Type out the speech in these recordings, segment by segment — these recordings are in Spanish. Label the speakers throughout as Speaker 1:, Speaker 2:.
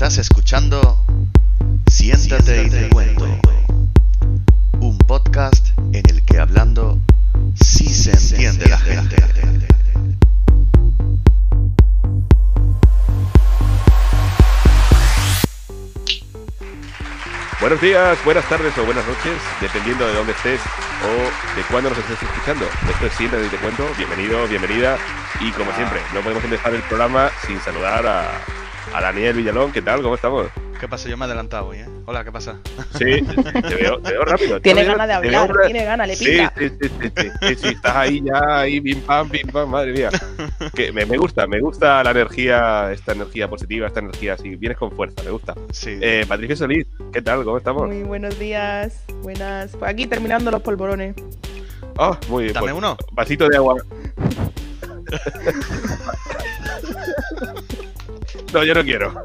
Speaker 1: Estás escuchando Siéntate y te cuento. Un podcast en el que hablando sí se entiende la gente.
Speaker 2: Buenos días, buenas tardes o buenas noches, dependiendo de dónde estés o de cuándo nos estés escuchando. Esto es Siéntate y te cuento. Bienvenido, bienvenida. Y como siempre, no podemos empezar el programa sin saludar a, a Daniel Villalón. ¿Qué tal? ¿Cómo estamos?
Speaker 1: ¿Qué pasa? Yo me he adelantado hoy, ¿eh? Hola, ¿qué pasa?
Speaker 2: Sí, te veo, te veo rápido.
Speaker 3: Tiene ganas de
Speaker 2: veo
Speaker 3: hablar, tiene ganas, le
Speaker 2: Sí,
Speaker 3: pica.
Speaker 2: sí, sí, sí, sí, sí, sí, estás ahí ya, ahí, pim pam, pim pam, madre mía. Que me, me gusta, me gusta la energía, esta energía positiva, esta energía así, vienes con fuerza, me gusta.
Speaker 1: Sí.
Speaker 2: Eh, Patricia Solís, ¿qué tal? ¿Cómo estamos?
Speaker 3: Muy buenos días, buenas. Pues aquí terminando los polvorones.
Speaker 2: Oh, muy bien.
Speaker 1: Dame
Speaker 2: pues,
Speaker 1: uno.
Speaker 2: Vasito de agua. no, yo no quiero.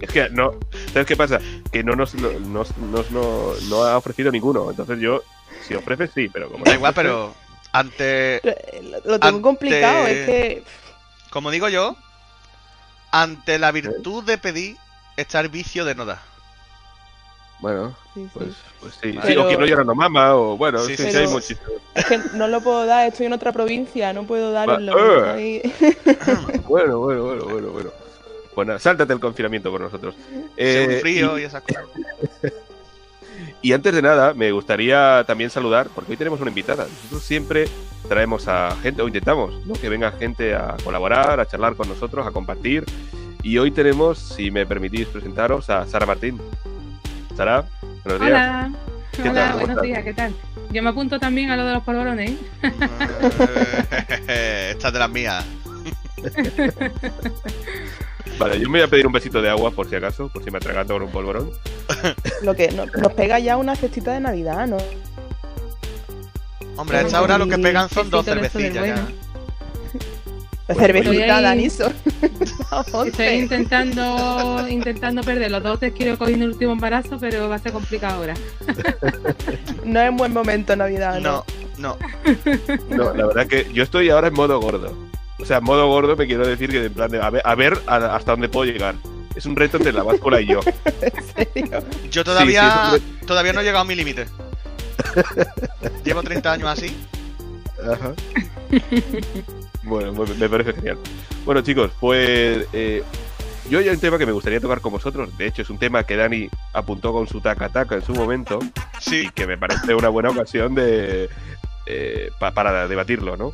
Speaker 2: es que no. ¿Sabes qué pasa? Que no nos, no, nos- nos- no, no ha ofrecido ninguno. Entonces yo, si ofreces, sí, pero como.
Speaker 1: Da igual,
Speaker 2: ofrece-
Speaker 1: pero ante,
Speaker 3: Lo, lo tengo
Speaker 1: Ante-
Speaker 3: complicado, es que.
Speaker 1: como digo yo, ante la virtud de pedir, está el vicio de no dar.
Speaker 2: Bueno,
Speaker 3: sí, sí.
Speaker 2: pues, pues sí. Sí, o que no llora no mama, o bueno,
Speaker 1: Sí,
Speaker 2: sí,
Speaker 1: sí,
Speaker 2: sí, hay muchísimo.
Speaker 3: Es que no lo puedo dar, estoy en otra provincia, no puedo darlo.
Speaker 2: Va-
Speaker 3: Estoy-
Speaker 2: Bueno, bueno, bueno, bueno, bueno. Bueno, sáltate el confinamiento con nosotros.
Speaker 1: Según
Speaker 2: Eh,
Speaker 1: frío
Speaker 2: y-
Speaker 1: y esas cosas.
Speaker 2: Y antes de nada, me gustaría también saludar, porque hoy tenemos una invitada. Nosotros siempre traemos a gente, o intentamos, ¿no? que venga gente a colaborar, a charlar con nosotros, a compartir. Y hoy tenemos, si me permitís presentaros, a Sara Martín. Sara, buenos días.
Speaker 4: Hola,
Speaker 2: ¿Qué
Speaker 4: hola, buenos días, ¿qué tal? Yo me apunto también a lo de los polvorones. ¿eh?
Speaker 1: Esta es de las mías.
Speaker 2: Vale, yo me voy a pedir un besito de agua por si acaso, por si me atraganto con un polvorón.
Speaker 3: Lo que no- nos pega ya una cestita de Navidad, ¿no?
Speaker 1: Hombre, a esta hora lo que pegan son dos
Speaker 4: de
Speaker 1: cervecillas ya.
Speaker 3: La cervecita,
Speaker 4: ahí-
Speaker 3: Daniso.
Speaker 4: Estoy intentando intentando perder los dos kilos cogiendo el último embarazo, pero va a ser complicado ahora.
Speaker 3: No es buen momento Navidad, ¿no?
Speaker 1: No, no.
Speaker 2: No, la verdad que yo estoy ahora en modo gordo. O sea, en modo gordo me quiero decir que en plan de a ver, a ver a- hasta dónde puedo llegar. Es un reto entre la báscula y yo.
Speaker 3: En serio.
Speaker 1: Yo todavía,
Speaker 2: sí,
Speaker 1: todavía no he llegado a mi límite. Llevo 30 años así.
Speaker 2: Ajá. Bueno, me me parece genial. Bueno, chicos, pues eh, yo hay un tema que me gustaría tocar con vosotros. De hecho, es un tema que Dani apuntó con su taca taca en su momento
Speaker 1: Sí.
Speaker 2: y que me parece una buena ocasión de eh, pa- para debatirlo, ¿no?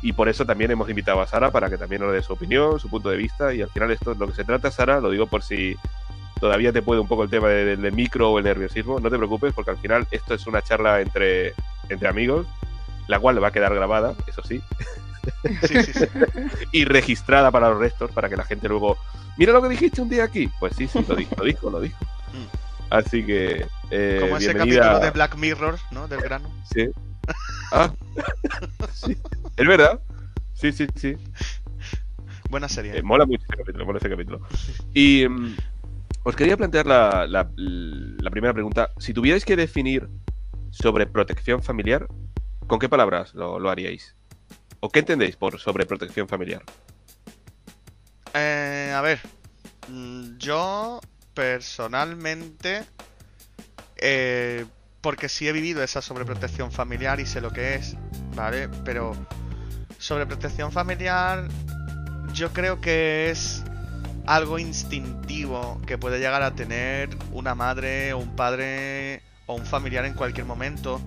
Speaker 2: Y por eso también hemos invitado a Sara para que también nos dé su opinión, su punto de vista. Y al final esto es lo que se trata, Sara, lo digo por si todavía te puede un poco el tema de- del, del micro o el nerviosismo. No te preocupes, porque al final esto es una charla entre, entre amigos, la cual va a quedar grabada, eso sí,
Speaker 1: Sí, sí, sí.
Speaker 2: y registrada para los restos, para que la gente luego. Mira lo que dijiste un día aquí. Pues sí, sí, lo dijo, lo dijo, lo dijo. Así que. Eh,
Speaker 1: Como ese
Speaker 2: bienvenida-
Speaker 1: capítulo de Black Mirror, ¿no? Del grano.
Speaker 2: Sí. Ah, sí. Es verdad. Sí, sí, sí.
Speaker 1: Buena serie.
Speaker 2: Eh, mola mucho ese capítulo, mola ese capítulo. Y mm, os quería plantear la, la- la primera pregunta. Si tuvierais que definir sobre protección familiar, ¿con qué palabras lo, lo haríais? ¿O qué entendéis por sobreprotección familiar?
Speaker 1: Eh, a ver, mm, yo personalmente, eh, porque sí he vivido esa sobreprotección familiar y sé lo que es, ¿vale? Pero sobreprotección familiar yo creo que es algo instintivo que puede llegar a tener una madre o un padre o un familiar en cualquier momento,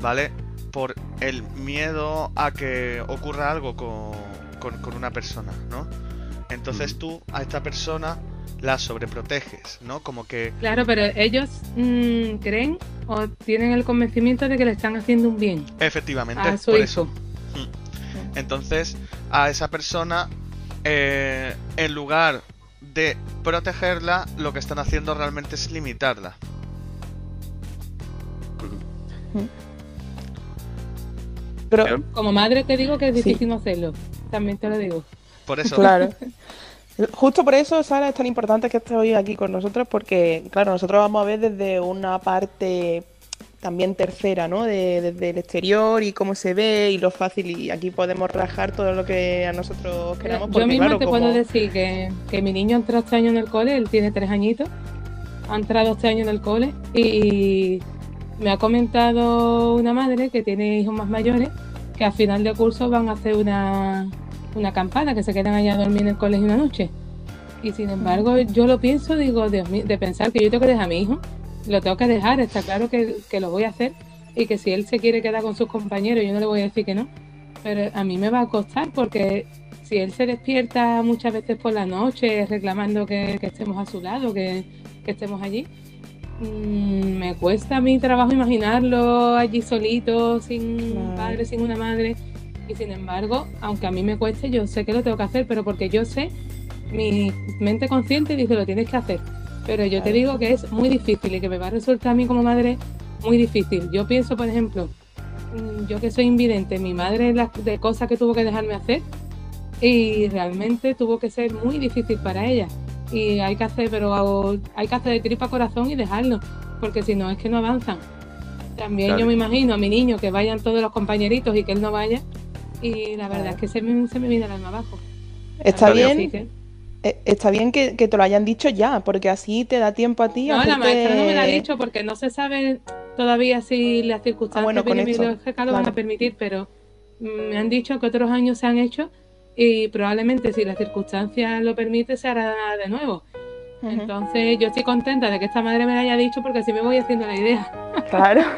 Speaker 1: ¿vale? Por el miedo a que ocurra algo con, con- con una persona, ¿no? Entonces tú a esta persona la sobreproteges, ¿no? Como que
Speaker 4: Claro, pero ellos mm, creen o tienen el convencimiento de que le están haciendo un bien
Speaker 1: efectivamente,
Speaker 4: a su
Speaker 1: por
Speaker 4: hijo.
Speaker 1: eso. Entonces, a esa persona, eh, en lugar de protegerla, lo que están haciendo realmente es limitarla.
Speaker 3: Pero.
Speaker 4: Como madre te digo que es difícil no hacerlo. También te lo digo.
Speaker 1: Por eso,
Speaker 3: claro. Justo por eso, Sara, es tan importante que estés hoy aquí con nosotros, porque, claro, nosotros vamos a ver desde una parte también tercera, ¿no? De- Desde el exterior y cómo se ve y lo fácil. Y aquí podemos rajar todo lo que a nosotros queramos.
Speaker 4: Yo
Speaker 3: Porque,
Speaker 4: misma
Speaker 3: claro,
Speaker 4: te
Speaker 3: como-
Speaker 4: puedo decir que, que mi niño entró este año en el cole, él tiene tres añitos, ha entrado este año en el cole y me ha comentado una madre que tiene hijos más mayores que a final de curso van a hacer una, una acampada, que se quedan allá a dormir en el colegio una noche. Y sin embargo, yo lo pienso, digo, Dios mío, de pensar que yo tengo que dejar a mi hijo, lo tengo que dejar, está claro que, que lo voy a hacer y que si él se quiere quedar con sus compañeros, yo no le voy a decir que no. Pero a mí me va a costar porque si él se despierta muchas veces por la noche reclamando que, estemos a su lado, que estemos allí, mm, me cuesta mi trabajo imaginarlo allí solito, sin un
Speaker 3: Claro.
Speaker 4: padre, sin una madre. Y sin embargo, aunque a mí me cueste, yo sé que lo tengo que hacer, pero porque yo sé, mi mente consciente dice lo tienes que hacer. Pero yo te digo que es muy difícil y que me va a resultar a mí como madre muy difícil. Yo pienso, por ejemplo, mm, yo que soy invidente, mi madre las de cosas que tuvo que dejarme hacer y realmente tuvo que ser muy difícil para ella. Y hay que hacer, pero hago- hay que hacer de tripa corazón y dejarlo, porque si no es que no avanzan. También
Speaker 2: Claro.
Speaker 4: yo me imagino a mi niño que vayan todos los compañeritos y que él no vaya. Y la verdad
Speaker 3: Claro.
Speaker 4: es que se me, se me viene el alma abajo.
Speaker 3: Está
Speaker 4: Así
Speaker 3: bien,
Speaker 4: que-
Speaker 3: eh, está bien que, que te lo hayan dicho ya, porque así te da tiempo a ti a
Speaker 4: No, la
Speaker 3: hacerte-
Speaker 4: maestra no me la ha dicho porque no se sabe todavía si las circunstancias
Speaker 3: Ah, bueno, con esto,
Speaker 4: lo van a permitir, pero mm, me han dicho que otros años se han hecho y probablemente si las circunstancias lo permiten se hará de nuevo. Entonces yo estoy contenta de que esta madre me la haya dicho porque así me voy haciendo la idea.
Speaker 3: Claro.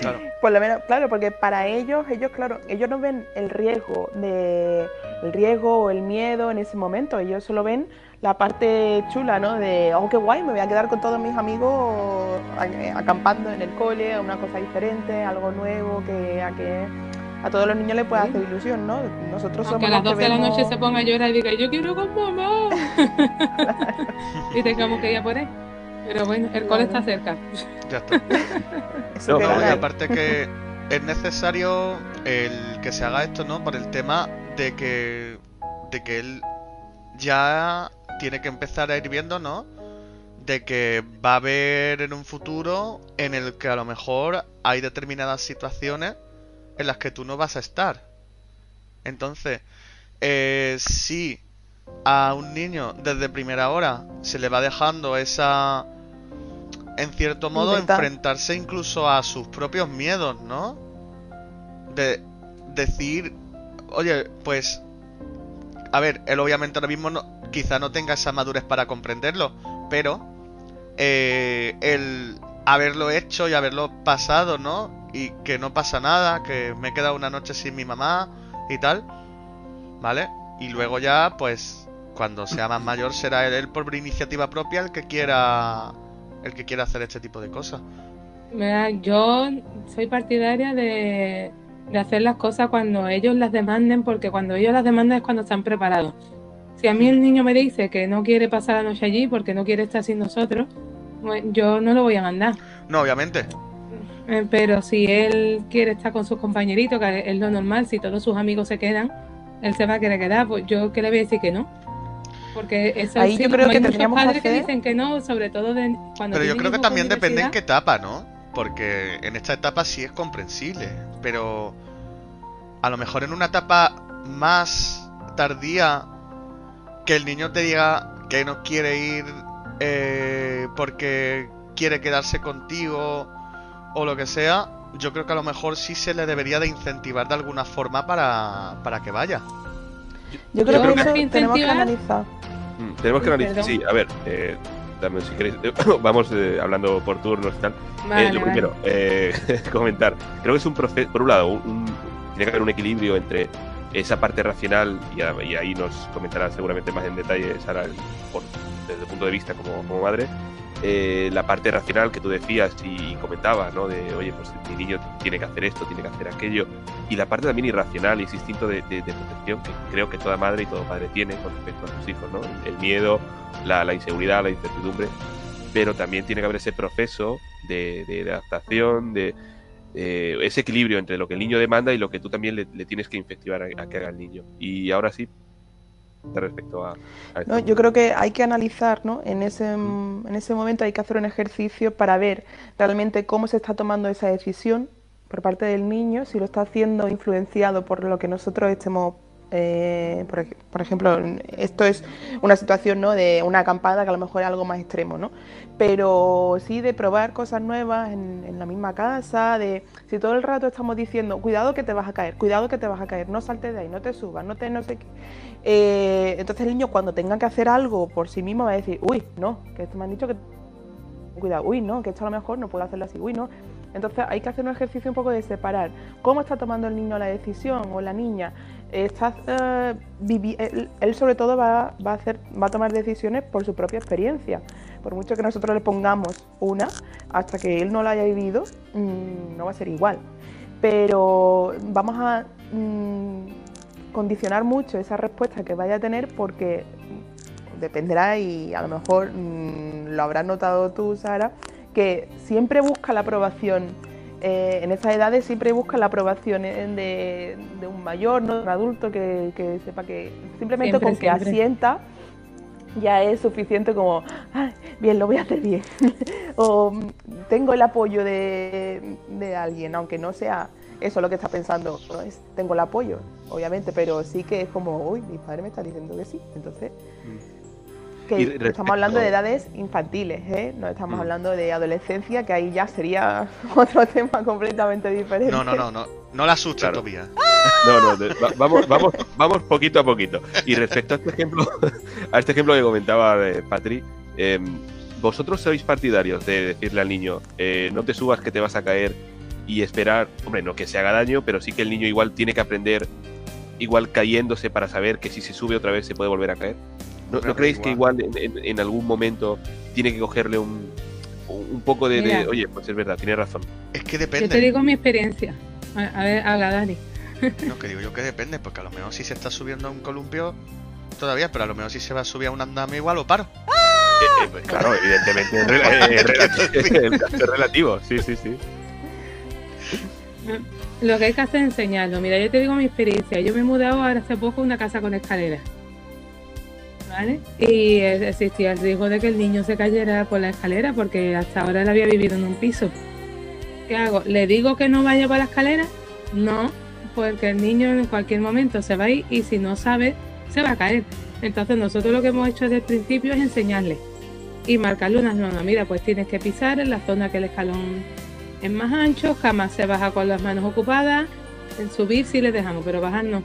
Speaker 1: Claro.
Speaker 3: Por lo menos, claro, porque para ellos, ellos, claro, ellos no ven el riesgo de el riesgo o el miedo en ese momento, ellos solo ven la parte chula, ¿no? De, oh, qué guay, me voy a quedar con todos mis amigos eh, acampando en el cole, una cosa diferente, algo nuevo, que a que a todos los niños les puede
Speaker 4: Sí.
Speaker 3: hacer ilusión, ¿no? Nosotros
Speaker 4: Aunque a
Speaker 3: somos
Speaker 4: las
Speaker 3: los
Speaker 4: 12
Speaker 3: que
Speaker 4: de la noche se ponga a llorar y diga yo quiero con mamá y tengamos que ir a por él. Pero bueno, el cole está cerca.
Speaker 1: Ya está.
Speaker 3: Eso
Speaker 2: No,
Speaker 1: No, y aparte que es necesario el que se haga esto, ¿no? Por el tema de que de que él ya tiene que empezar a ir viendo, ¿no? De que va a haber en un futuro en el que a lo mejor hay determinadas situaciones en las que tú no vas a estar. Entonces, eh, si a un niño desde primera hora se le va dejando esa, en cierto modo, enfrentarse incluso a sus propios miedos, ¿no? De decir, oye, pues, a ver, él obviamente ahora mismo no, quizá no tenga esa madurez para comprenderlo, pero eh, el haberlo hecho y haberlo pasado, ¿no? Y que no pasa nada, que me he quedado una noche sin mi mamá y tal, ¿vale? Y luego ya, pues, cuando sea más mayor será él, él por iniciativa propia el que quiera el que quiera hacer este tipo de cosas.
Speaker 4: Mira, yo soy partidaria de, de hacer las cosas cuando ellos las demanden, porque cuando ellos las demandan es cuando están preparados. Si a mí el niño me dice que no quiere pasar la noche allí porque no quiere estar sin nosotros, pues yo no lo voy a mandar.
Speaker 1: No, obviamente.
Speaker 4: Eh, Pero si él quiere estar con sus compañeritos, que es lo normal, si todos sus amigos se quedan, él se va a querer quedar, pues yo que le voy a decir que no. Porque eso
Speaker 3: Ahí
Speaker 4: sí,
Speaker 3: yo creo que
Speaker 4: hay muchos
Speaker 3: tendríamos que
Speaker 4: padres que
Speaker 3: hacer-
Speaker 4: dicen que no, sobre todo de cuando
Speaker 1: Pero yo creo que también depende en qué etapa, ¿no? Porque en esta etapa sí es comprensible. Pero a lo mejor en una etapa más tardía, que el niño te diga que no quiere ir eh, porque quiere quedarse contigo o lo que sea, yo creo que a lo mejor sí se le debería de incentivar de alguna forma para, para que vaya.
Speaker 3: Yo creo
Speaker 2: creo
Speaker 3: que
Speaker 2: que-
Speaker 3: eso tenemos que analizar.
Speaker 2: Mm, tenemos que analizar. Sí, a ver, eh, dame si queréis. Vamos eh, hablando por turnos y tal.
Speaker 4: Vale,
Speaker 2: Eh, lo
Speaker 4: vale.
Speaker 2: primero, eh, comentar. Creo que es un proceso, por un lado, un- un- tiene que haber un equilibrio entre esa parte racional, y, a- y ahí nos comentará seguramente más en detalle Sara, el- por- desde el punto de vista como, como madre, eh, la parte racional que tú decías y comentabas, ¿no? De, oye, pues mi niño tiene que hacer esto, tiene que hacer aquello, y la parte también irracional y ese instinto de, de- de protección que creo que toda madre y todo padre tiene con respecto a sus hijos, ¿no? El miedo, la, la inseguridad, la incertidumbre, pero también tiene que haber ese proceso de, de- adaptación, de eh, ese equilibrio entre lo que el niño demanda y lo que tú también le, le tienes que incentivar a, a que haga el niño. Y ahora sí, respecto a, a.
Speaker 3: No, yo creo que hay que analizar, ¿no? En ese, en ese momento hay que hacer un ejercicio para ver realmente cómo se está tomando esa decisión por parte del niño, si lo está haciendo influenciado por lo que nosotros estemos eh, por, ej- por ejemplo, esto es una situación ¿no? de una acampada que a lo mejor es algo más extremo, ¿no? Pero sí de probar cosas nuevas en, en la misma casa, de si todo el rato estamos diciendo, cuidado que te vas a caer, cuidado que te vas a caer, no saltes de ahí, no te subas, no te no sé qué. Eh, entonces el niño cuando tenga que hacer algo por sí mismo va a decir, uy, no, que esto me han dicho que cuidado, uy, no, que esto a lo mejor no puedo hacerlo así, uy, no. Entonces hay que hacer un ejercicio un poco de separar cómo está tomando el niño la decisión o la niña. Eh, él, sobre todo va, va a hacer, va a tomar decisiones por su propia experiencia. Por mucho que nosotros le pongamos una, hasta que él no la haya vivido, mm, no va a ser igual. Pero vamos a mm, condicionar mucho esa respuesta que vaya a tener porque dependerá y a lo mejor mm, lo habrás notado tú, Sara, que siempre busca la aprobación, eh, en esas edades siempre busca la aprobación eh, de, de un mayor, ¿no? de un adulto que, que sepa que simplemente
Speaker 4: Siempre,
Speaker 3: con que
Speaker 4: siempre.
Speaker 3: asienta ya es suficiente como, "Ay, bien, lo voy a hacer bien. o "Mm, tengo el apoyo de, de alguien, aunque no sea eso lo que está pensando, no es, tengo el apoyo, obviamente, pero sí que es como, uy, mi padre me está diciendo que sí. Entonces, que estamos hablando de edades infantiles, ¿eh? No estamos
Speaker 2: Mm.
Speaker 3: hablando de adolescencia, que ahí ya sería otro tema completamente diferente.
Speaker 1: No, no, no, no. No la asustes,
Speaker 2: Claro.
Speaker 1: Tobías.
Speaker 2: No, no, de- va- vamos, vamos, vamos poquito a poquito. Y respecto a este ejemplo, a este ejemplo que comentaba eh, Patri, eh, vosotros sois partidarios de decirle al niño, eh, no te subas que te vas a caer y esperar, hombre, no que se haga daño, pero sí que el niño igual tiene que aprender, igual cayéndose para saber que si se sube otra vez se puede volver a caer. ¿No,
Speaker 1: Creo
Speaker 2: ¿no
Speaker 1: que
Speaker 2: creéis que
Speaker 1: igual.
Speaker 2: igual en, en- en algún momento tiene que cogerle un, un poco de, oye, pues es verdad, tiene razón?
Speaker 1: Es que
Speaker 4: Yo te
Speaker 1: depende.
Speaker 4: digo mi experiencia. A, a ver, habla Dani.
Speaker 1: No, que digo yo que depende, porque a lo mejor si se está subiendo a un columpio todavía, pero a lo mejor si se va a subir a un andamio igual lo paro.
Speaker 2: Eh, eh, pues claro, evidentemente es, es relativo, relativo, sí, sí, sí.
Speaker 4: Lo que hay que hacer es enseñarlo. Mira, yo te digo mi experiencia. Yo me he mudado ahora hace poco a una casa con escaleras. ¿Vale? Y existía el riesgo de que el niño se cayera por la escalera porque hasta ahora él había vivido en un piso. ¿Qué hago? ¿Le digo que no vaya por la escalera? No, porque el niño en cualquier momento se va a ir y si no sabe, se va a caer. Entonces nosotros lo que hemos hecho desde el principio es enseñarle y marcarle unas normas. Mira, pues tienes que pisar en la zona que el escalón es más ancho, jamás se baja con las manos ocupadas. En subir sí le dejamos, pero bajar no.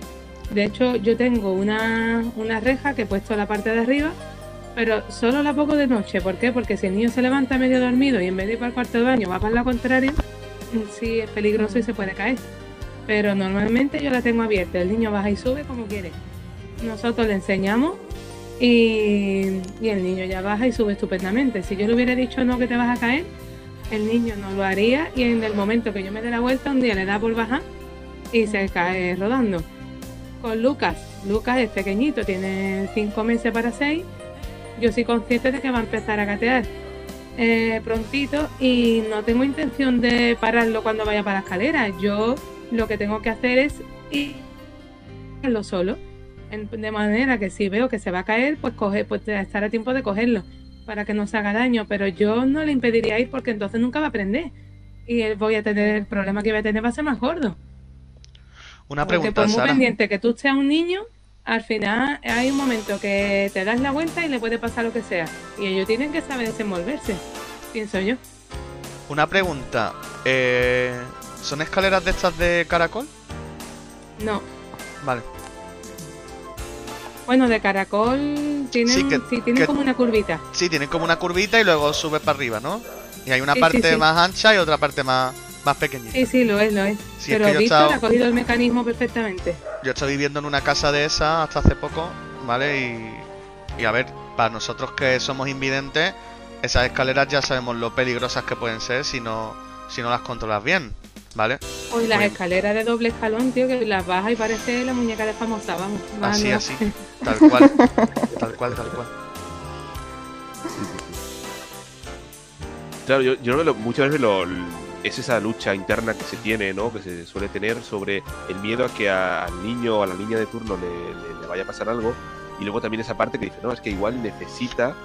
Speaker 4: De hecho, yo tengo una, una reja que he puesto en la parte de arriba, pero solo la pongo de noche. ¿Por qué? Porque si el niño se levanta medio dormido y en vez de ir para el cuarto de baño va para la contraria, mm, sí es peligroso y se puede caer. Pero normalmente yo la tengo abierta. El niño baja y sube como quiere. Nosotros le enseñamos y, y el niño ya baja y sube estupendamente. Si yo le hubiera dicho no que te vas a caer, el niño no lo haría y en el momento que yo me dé la vuelta un día le da por bajar y se cae rodando. Con Lucas, Lucas es pequeñito, tiene cinco meses para seis. Yo soy consciente de que va a empezar a gatear eh, prontito y no tengo intención de pararlo cuando vaya para la escalera. Yo lo que tengo que hacer es irlo solo. De manera que si veo que se va a caer, pues coge, pues estar a tiempo de cogerlo para que no se haga daño, pero yo no le impediría ir porque entonces nunca va a aprender. Y él voy a tener el problema que voy a tener va a ser más gordo.
Speaker 1: Una
Speaker 4: Porque
Speaker 1: pregunta,
Speaker 4: por muy
Speaker 1: Sara.
Speaker 4: pendiente que tú seas un niño, al final hay un momento que te das la vuelta y le puede pasar lo que sea. Y ellos tienen que saber desenvolverse, pienso yo.
Speaker 1: Una pregunta. Eh, ¿Son escaleras de estas de caracol?
Speaker 4: No.
Speaker 1: Vale.
Speaker 4: Bueno, de caracol tienen,
Speaker 1: Sí,
Speaker 4: sí,
Speaker 1: que-
Speaker 4: tienen
Speaker 1: que-
Speaker 4: como una curvita.
Speaker 1: Sí, tienen como una curvita y luego sube para arriba, ¿no? Y hay una
Speaker 4: Sí, sí,
Speaker 1: parte
Speaker 4: sí.
Speaker 1: más ancha y otra parte más, más pequeñita.
Speaker 4: Sí, sí, lo es, lo es.
Speaker 1: Es
Speaker 4: Pero
Speaker 1: que yo he
Speaker 4: Víctor
Speaker 1: estado-
Speaker 4: ha cogido el mecanismo perfectamente.
Speaker 1: Yo estoy viviendo en una casa de esas hasta hace poco, ¿vale? Y, y a ver, para nosotros que somos invidentes, esas escaleras ya sabemos lo peligrosas que pueden ser si no, si no las controlas bien, ¿vale?
Speaker 4: Hoy las
Speaker 1: Bueno.
Speaker 4: escaleras de doble escalón, tío, que las baja y parece la muñeca de famosa, vamos.
Speaker 1: Así,
Speaker 4: no.
Speaker 1: así, tal cual, tal cual, tal cual.
Speaker 2: Claro, yo, yo lo- muchas veces lo, es esa lucha interna que se tiene, ¿no? Que se suele tener sobre el miedo a que a- al niño o a la niña de turno le, le- le vaya a pasar algo. Y luego también esa parte que dice, no, es que igual necesita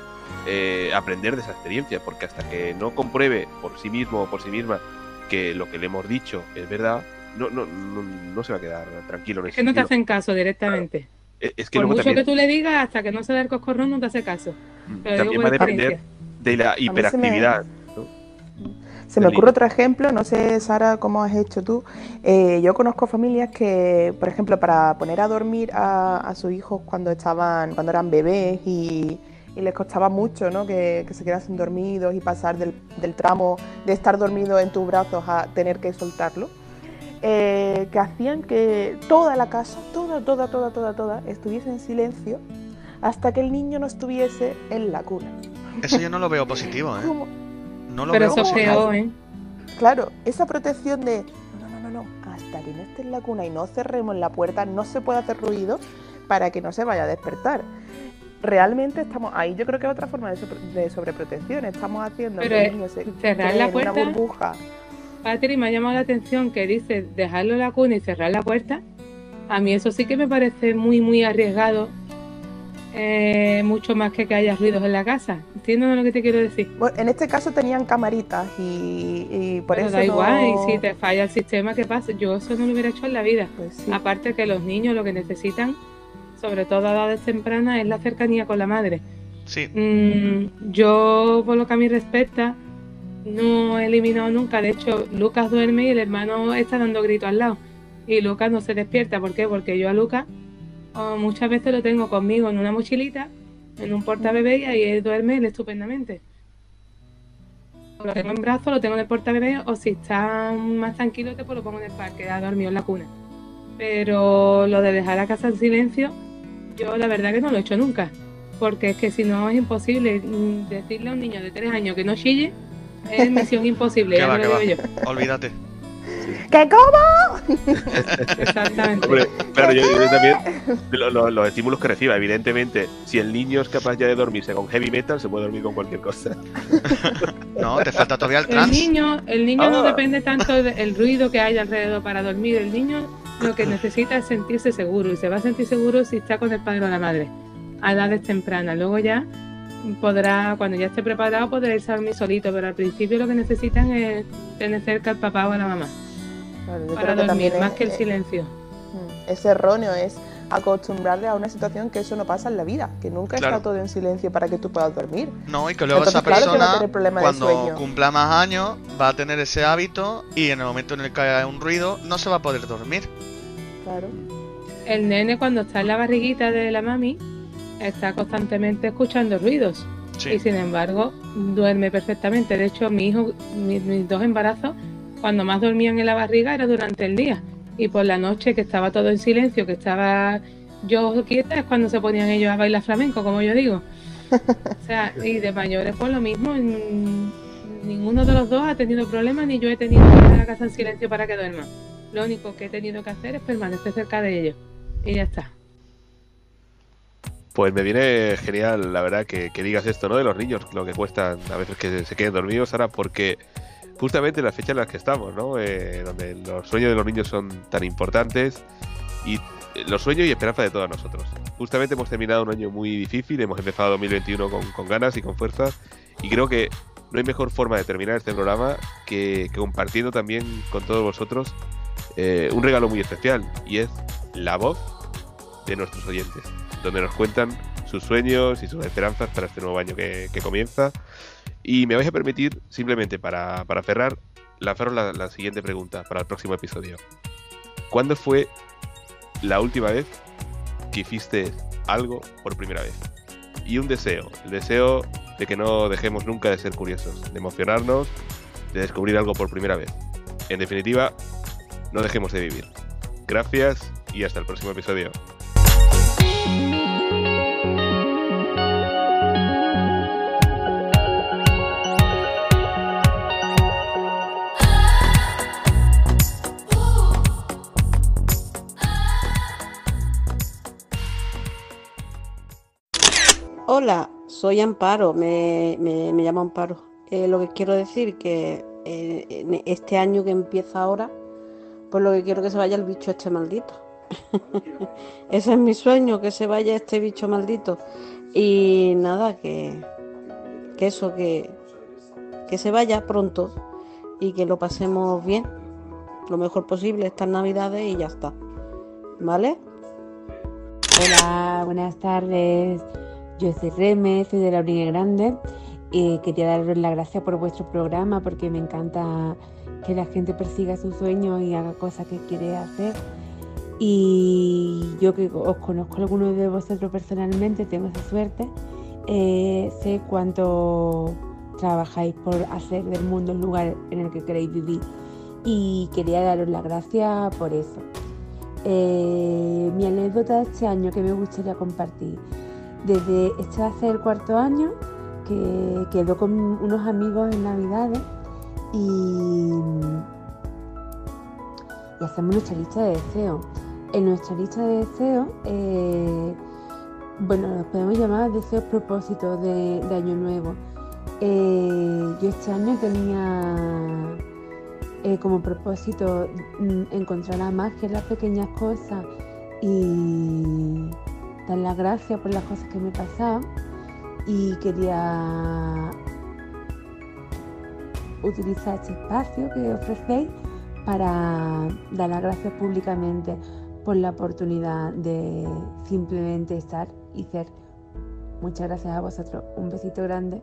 Speaker 2: eh, aprender de esa experiencia, porque hasta que no compruebe por sí mismo o por sí misma que lo que le hemos dicho es verdad, no, no, no, no se va a quedar tranquilo. En
Speaker 4: Es que no te hacen caso directamente.
Speaker 2: Es que
Speaker 4: Por mucho
Speaker 2: también
Speaker 4: que tú le digas, hasta que no se da el coscorrón, no te hace caso.
Speaker 2: mm, también
Speaker 4: digo
Speaker 2: va a depender de la hiperactividad.
Speaker 3: Se me ocurre otro ejemplo, no sé, Sara, cómo has hecho tú. Eh, yo conozco familias que, por ejemplo, para poner a dormir a, a sus hijos cuando estaban, cuando eran bebés y, y les costaba mucho, ¿no? Que, que se quedasen dormidos y pasar del, del tramo de estar dormido en tus brazos a tener que soltarlo. eh, que hacían que toda la casa, toda, toda, toda, toda, toda, estuviese en silencio hasta que el niño no estuviese en la cuna.
Speaker 1: Eso yo no lo veo positivo, ¿eh?
Speaker 3: ¿Cómo?
Speaker 1: No lo
Speaker 4: Pero
Speaker 1: veo
Speaker 4: eso peor, ¿eh?
Speaker 3: Claro, esa protección de no, no, no, no, no, hasta que no esté en la cuna y no cerremos la puerta, no se puede hacer ruido para que no se vaya a despertar. Realmente estamos ahí, yo creo que es otra forma de, sobre- de sobreprotección. Estamos haciendo
Speaker 4: Pero,
Speaker 3: que el niño se
Speaker 4: cerrar la
Speaker 3: en una
Speaker 4: puerta-
Speaker 3: burbuja.
Speaker 4: Patri, me ha llamado la atención que dice dejarlo en la cuna y cerrar la puerta. A mí eso sí que me parece muy, muy arriesgado. Eh, mucho más que que haya ruidos en la casa. ¿Entiendes lo que te quiero decir?
Speaker 3: Bueno, en este caso tenían camaritas y, y por
Speaker 4: Pero
Speaker 3: eso
Speaker 4: da
Speaker 3: no-
Speaker 4: igual, y si te falla el sistema, ¿qué pasa? Yo eso no lo hubiera hecho en la vida.
Speaker 3: Pues sí.
Speaker 4: Aparte que los niños lo que necesitan, sobre todo a edades tempranas, es la cercanía con la madre.
Speaker 1: Sí,
Speaker 4: Mm, yo, por lo que a mí respecta, no he eliminado nunca. De hecho, Lucas duerme y el hermano está dando gritos al lado. Y Lucas no se despierta. ¿Por qué? Porque yo a Lucas oh, muchas veces lo tengo conmigo en una mochilita, en un portabebé y ahí él duerme él estupendamente. O Lo tengo en brazos, lo tengo en el portabebé o si está más tranquilo, te pues lo pongo en el parque, ha dormido en la cuna. Pero lo de dejar la casa en silencio, yo la verdad que no lo he hecho nunca. Porque es que si no es imposible mm, decirle a un niño de tres años que no chille, es misión imposible, ya lo
Speaker 1: va.
Speaker 4: digo yo.
Speaker 1: olvídate.
Speaker 3: ¿Qué cómo?
Speaker 4: Exactamente.
Speaker 2: Hombre, claro, yo, yo también lo- lo- los estímulos que reciba, evidentemente, si el niño es capaz ya de dormirse con heavy metal, se puede dormir con cualquier cosa.
Speaker 1: No, te falta todavía el
Speaker 4: El
Speaker 1: trans.
Speaker 4: niño, el niño no
Speaker 2: Ah.
Speaker 4: depende tanto del ruido que haya alrededor para dormir. El niño lo que necesita es sentirse seguro y se va a sentir seguro si está con el padre o la madre a edades tempranas. Luego ya podrá, cuando ya esté preparado, podrá irse a dormir solito, pero al principio lo que necesitan es tener cerca al papá o a la mamá
Speaker 3: Claro, yo
Speaker 4: para
Speaker 3: creo que
Speaker 4: dormir,
Speaker 3: también
Speaker 4: más
Speaker 3: es-
Speaker 4: que el
Speaker 3: eh,
Speaker 4: silencio.
Speaker 3: Mm, Es erróneo, es acostumbrarle a una situación que eso no pasa en la vida, que nunca
Speaker 1: Claro.
Speaker 3: está todo en silencio para que tú puedas dormir.
Speaker 1: No, y que luego
Speaker 3: Entonces,
Speaker 1: esa persona, cuando cumpla más años, va a tener ese hábito y en el momento en el que haya un ruido, no se va a poder dormir.
Speaker 3: Claro.
Speaker 4: El nene cuando está en la barriguita de la mami está constantemente escuchando ruidos. y
Speaker 1: Sí,
Speaker 4: sin embargo duerme perfectamente. De hecho, mi hijo, mi- mis, dos embarazos, cuando más dormían en la barriga era durante el día. Y por la noche, que estaba todo en silencio, que estaba yo quieta, es cuando se ponían ellos a bailar flamenco, como yo digo. O sea, y de mayores, pues lo mismo. Ninguno de los dos ha tenido problemas, ni yo he tenido que dejar la casa en silencio para que duerman. Lo único que he tenido que hacer es permanecer cerca de ellos. Y ya está.
Speaker 2: Pues me viene genial, la verdad, que, que digas esto, ¿no? De los niños, lo que cuestan a veces que se queden dormidos, ahora, porque justamente en las fechas en las que estamos, ¿no? Eh, donde los sueños de los niños son tan importantes y eh, los sueños y esperanza de todos nosotros. Justamente hemos terminado un año muy difícil, hemos empezado 2021 con, con ganas y con fuerzas y creo que no hay mejor forma de terminar este programa que, compartiendo también con todos vosotros eh, un regalo muy especial y es la voz de nuestros oyentes, donde nos cuentan sus sueños y sus esperanzas para este nuevo año que comienza. Y me vais a permitir, simplemente para, para cerrar, lanzaros la, la siguiente pregunta para el próximo episodio. ¿Cuándo fue la última vez que hiciste algo por primera vez? Y un deseo, el deseo de que no dejemos nunca de ser curiosos, de emocionarnos, de descubrir algo por primera vez. En definitiva, no dejemos de vivir. Gracias y hasta el próximo episodio.
Speaker 5: Hola, soy Amparo, me, me, llamo Amparo. Eh, lo que quiero decir que eh, este año que empieza ahora, pues lo que quiero que se vaya el bicho este maldito. Ese es mi sueño, que se vaya este bicho maldito. Y nada, que, que eso, que, que se vaya pronto y que lo pasemos bien, lo mejor posible estas navidades y ya está. ¿Vale?
Speaker 6: Hola, buenas tardes. Yo soy Reme, soy de la Orilla Grande quería daros las gracias por vuestro programa porque me encanta que la gente persiga sus sueños y haga cosas que quiere hacer. Y yo que os conozco algunos de vosotros personalmente, tengo esa suerte, eh, sé cuánto trabajáis por hacer del mundo el lugar en el que queréis vivir y quería daros las gracias por eso. Eh, mi anécdota de este año que me gustaría compartir. Desde va a ser el cuarto año que quedó con unos amigos en Navidades y, hacemos nuestra lista de deseos. En nuestra lista de deseos, eh, bueno, nos podemos llamar deseos propósitos de, de Año Nuevo. Eh, yo este año tenía eh, como propósito mm, encontrar la magia en las pequeñas cosas y dar las gracias por las cosas que me pasaban y quería utilizar este espacio que ofrecéis para dar las gracias públicamente por la oportunidad de simplemente estar y ser. Muchas gracias a vosotros. Un besito grande.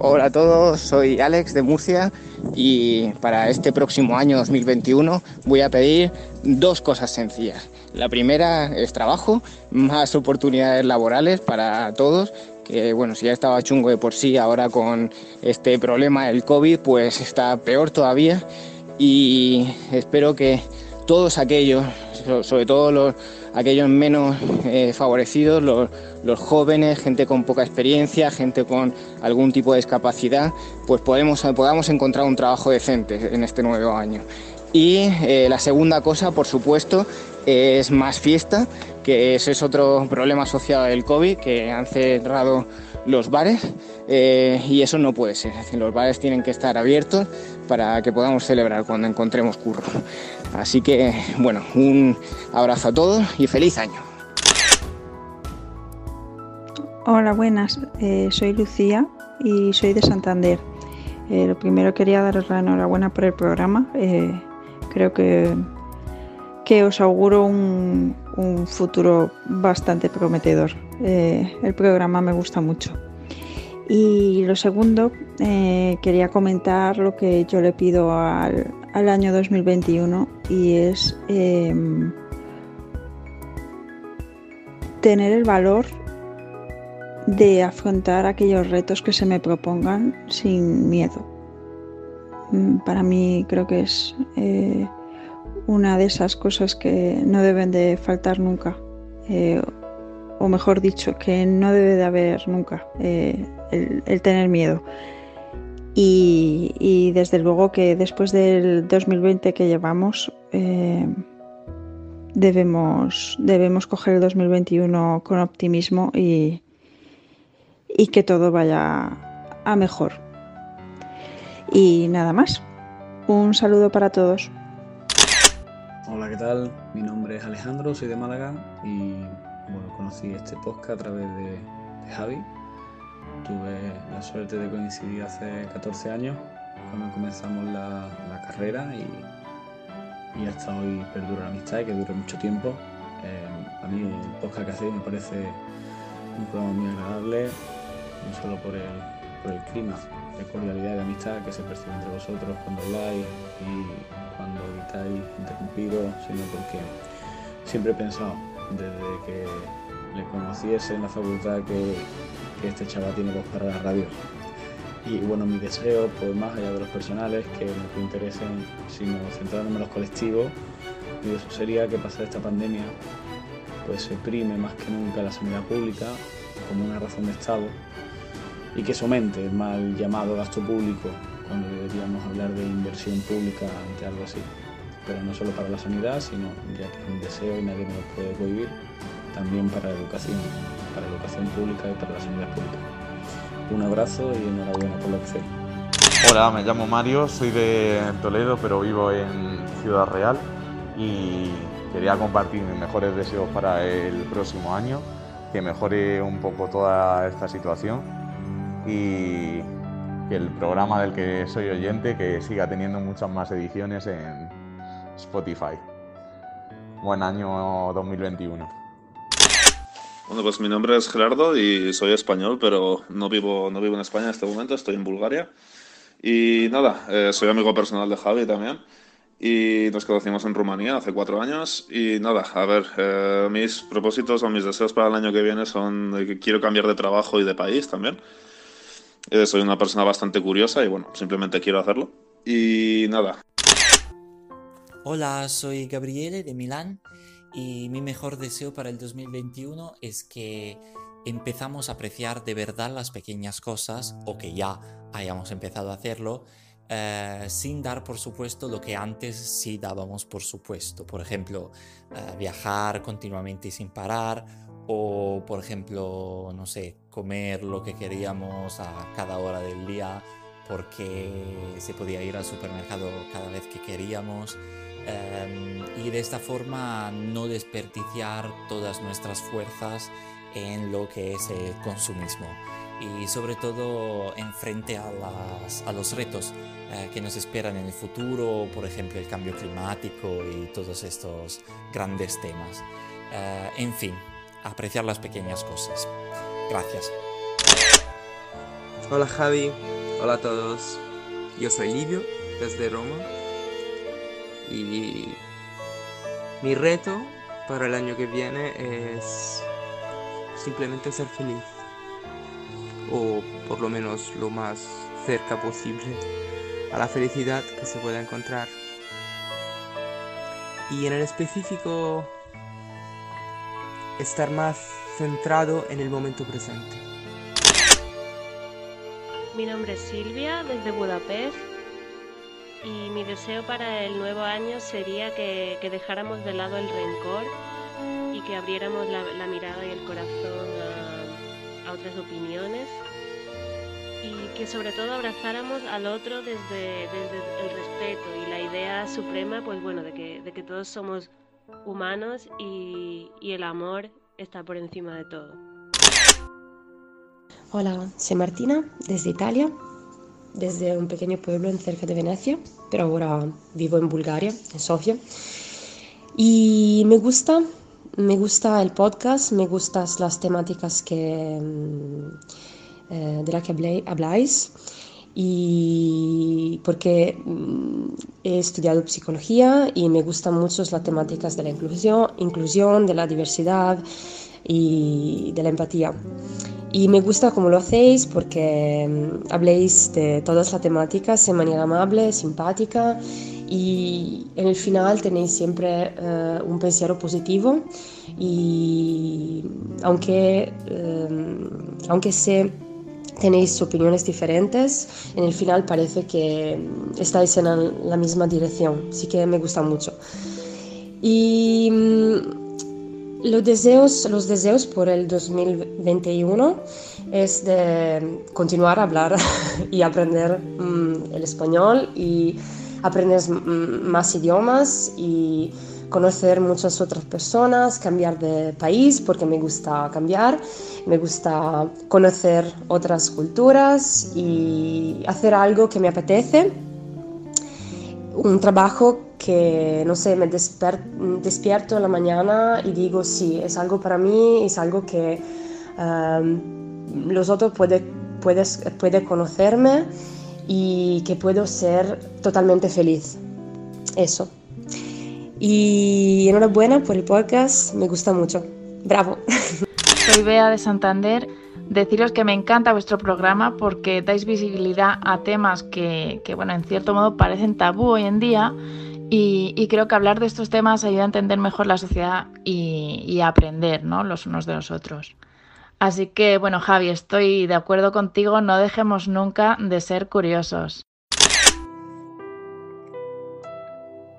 Speaker 7: Hola a todos, soy Alex de Murcia y para este próximo año 2021 voy a pedir dos cosas sencillas. La primera es trabajo, más oportunidades laborales para todos, que bueno, si ya estaba chungo de por sí, ahora con este problema del COVID pues está peor todavía y espero que todos aquellos, sobre todo los, aquellos menos eh, favorecidos, los, jóvenes, gente con poca experiencia, gente con algún tipo de discapacidad, pues podamos encontrar un trabajo decente en este nuevo año. Y eh, la segunda cosa, por supuesto, es más fiesta, que ese es otro problema asociado del COVID, que han cerrado los bares eh, y eso no puede ser. los bares tienen que estar abiertos para que podamos celebrar cuando encontremos curro. Así que, bueno, un abrazo a todos y feliz año.
Speaker 8: Hola, buenas. Eh, soy Lucía y soy de Santander. Eh, lo primero quería daros la enhorabuena por el programa. Eh, creo que, que os auguro un, un futuro bastante prometedor. el programa me gusta mucho. Y lo segundo, quería comentar lo que yo le pido al, al año 2021 y es em, tener el valor de afrontar aquellos retos que se me propongan sin miedo. Mm, para mí creo que es eh, una de esas cosas que no deben de faltar nunca, eh, o mejor dicho, que no debe de haber nunca eh, el tener miedo. Y, desde luego que después del 2020 que llevamos, eh, debemos, debemos coger el 2021 con optimismo y, y que todo vaya a mejor. Y nada más. Un saludo para todos.
Speaker 9: Hola, ¿qué tal? Mi nombre es Alejandro, soy de Málaga y conocí este podcast a través de, de Javi Tuve la suerte de coincidir hace 14 años cuando comenzamos la, carrera y, hasta hoy perdura la amistad y que dure mucho tiempo. Eh, a mí el podcast que hacéis me parece un programa muy agradable, no solo por el, clima de cordialidad y de amistad que se percibe entre vosotros cuando habláis y cuando evitáis interrumpido, sino porque siempre he pensado desde que le conociese en la facultad que este chaval tiene voz para la radio. Y bueno, mi deseo, pues más allá de los personales, que no te interesen, sino centrándome en los colectivos, mi deseo sería que pasada esta pandemia, pues se prime más que nunca la sanidad pública como una razón de Estado y que somente el mal llamado gasto público cuando deberíamos hablar de inversión pública ante algo así. Pero no solo para la sanidad, sino ya que es un deseo y nadie me lo puede prohibir, también para educación para educación pública y para la sanidad pública. Un abrazo y enhorabuena por la opción.
Speaker 10: Hola, me llamo Mario, soy de Toledo, pero vivo en Ciudad Real. y quería compartir mis mejores deseos para el próximo año, que mejore un poco toda esta situación y que el programa del que soy oyente que siga teniendo muchas más ediciones en Spotify. Buen año 2021.
Speaker 11: Bueno, pues mi nombre es Gerardo y soy español, pero no vivo, no vivo en España en este momento, estoy en Bulgaria. Y nada, eh, soy amigo personal de Javi también. Y nos conocimos en Rumanía hace cuatro años. Y nada, a ver, eh, mis propósitos o mis deseos para el año que viene son que quiero cambiar de trabajo y de país también. Eh, soy una persona bastante curiosa y bueno, simplemente quiero hacerlo. Y nada.
Speaker 12: Hola, soy Gabriele de Milán y mi mejor deseo para el 2021 es que empezamos a apreciar de verdad las pequeñas cosas o que ya hayamos empezado a hacerlo eh, sin dar por supuesto lo que antes sí dábamos por supuesto. Por ejemplo, eh, viajar continuamente y sin parar o por ejemplo, no sé, comer lo que queríamos a cada hora del día porque se podía ir al supermercado cada vez que queríamos. Em, y de esta forma no desperdiciar todas nuestras fuerzas en lo que es el consumismo y sobre todo en frente a, las, a los retos eh, que nos esperan en el futuro, por ejemplo el cambio climático y todos estos grandes temas. Eh, en fin, apreciar las pequeñas cosas. Gracias.
Speaker 13: Hola Javi, hola a todos. Yo soy Livio desde Roma y mi reto para el año que viene es simplemente ser feliz. O por lo menos lo más cerca posible a la felicidad que se pueda encontrar. Y en el específico, estar más centrado en el momento presente.
Speaker 14: Mi nombre es Silvia, desde Budapest y mi deseo para el nuevo año sería que, dejáramos de lado el rencor y que abriéramos la, mirada y el corazón a, otras opiniones y que sobre todo abrazáramos al otro desde, el respeto y la idea suprema, pues bueno, de que, de que todos somos humanos y, y el amor está por encima de todo.
Speaker 15: Hola, soy Martina desde Italia desde un pequeño pueblo en cerca de Venecia, pero ahora vivo en Bulgaria, en Sofía. Y me gusta, me gusta el podcast, me gustan las temáticas que, mm, eh, de las que habláis y porque mm, he estudiado psicología y me gustan mucho las temáticas de la inclusión, inclusión de la diversidad y de la empatía. Y me gusta cómo lo hacéis porque mm, habléis de todas las temáticas de manera amable, simpática y en el final tenéis siempre eh, un pensiero positivo y aunque, eh, aunque sé tenéis opiniones diferentes, en el final parece que estáis en la misma dirección, así que me gusta mucho. Y mm, los deseos, los deseos por el 2021 es de continuar a hablar y aprender mm, el español y aprender mm, más idiomas y conocer muchas otras personas, cambiar de país porque me gusta cambiar, me gusta conocer otras culturas y hacer algo que me apetece, un trabajo que, no sé, me despierto en la mañana y digo, sí, es algo para mí, es algo que um, los otros pueden puede conocerme y que puedo ser totalmente feliz. Eso. Y enhorabuena por el podcast, me gusta mucho. Bravo.
Speaker 16: Soy Bea de Santander. Deciros que me encanta vuestro programa porque dais visibilidad a temas que, que bueno, en cierto modo parecen tabú hoy en día y, creo que hablar de estos temas ayuda a entender mejor la sociedad y, a aprender ¿no? los unos de los otros. Así que, bueno, Javi, estoy de acuerdo contigo, no dejemos nunca de ser curiosos.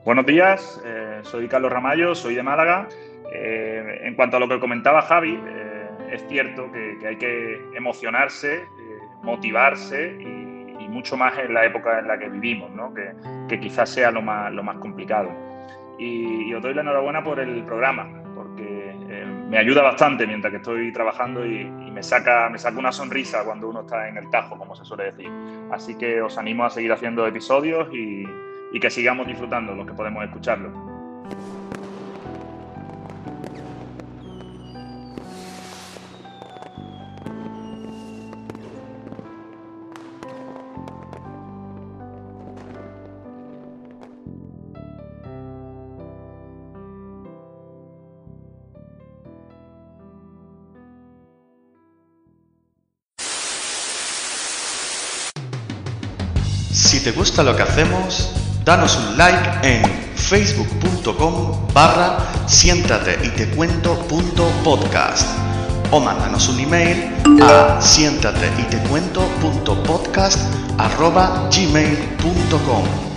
Speaker 17: Buenos días, eh, soy Carlos Ramallo, soy de Málaga. Eh, en cuanto a lo que comentaba Javi, eh, es cierto que, hay que emocionarse, motivarse y mucho más en la época en la que vivimos, ¿no? que, que, quizás sea lo más, lo más complicado. y, os doy la enhorabuena por el programa, porque eh, me ayuda bastante mientras que estoy trabajando y, me, saca, me saca una sonrisa cuando uno está en el tajo, como se suele decir. Así que os animo a seguir haciendo episodios y, y que sigamos disfrutando los que podemos escucharlo.
Speaker 1: Te gusta lo que hacemos, danos un like en facebook.com barra siéntate y te cuento punto podcast. O mándanos un email a siéntate y te cuento punto podcast arroba gmail.com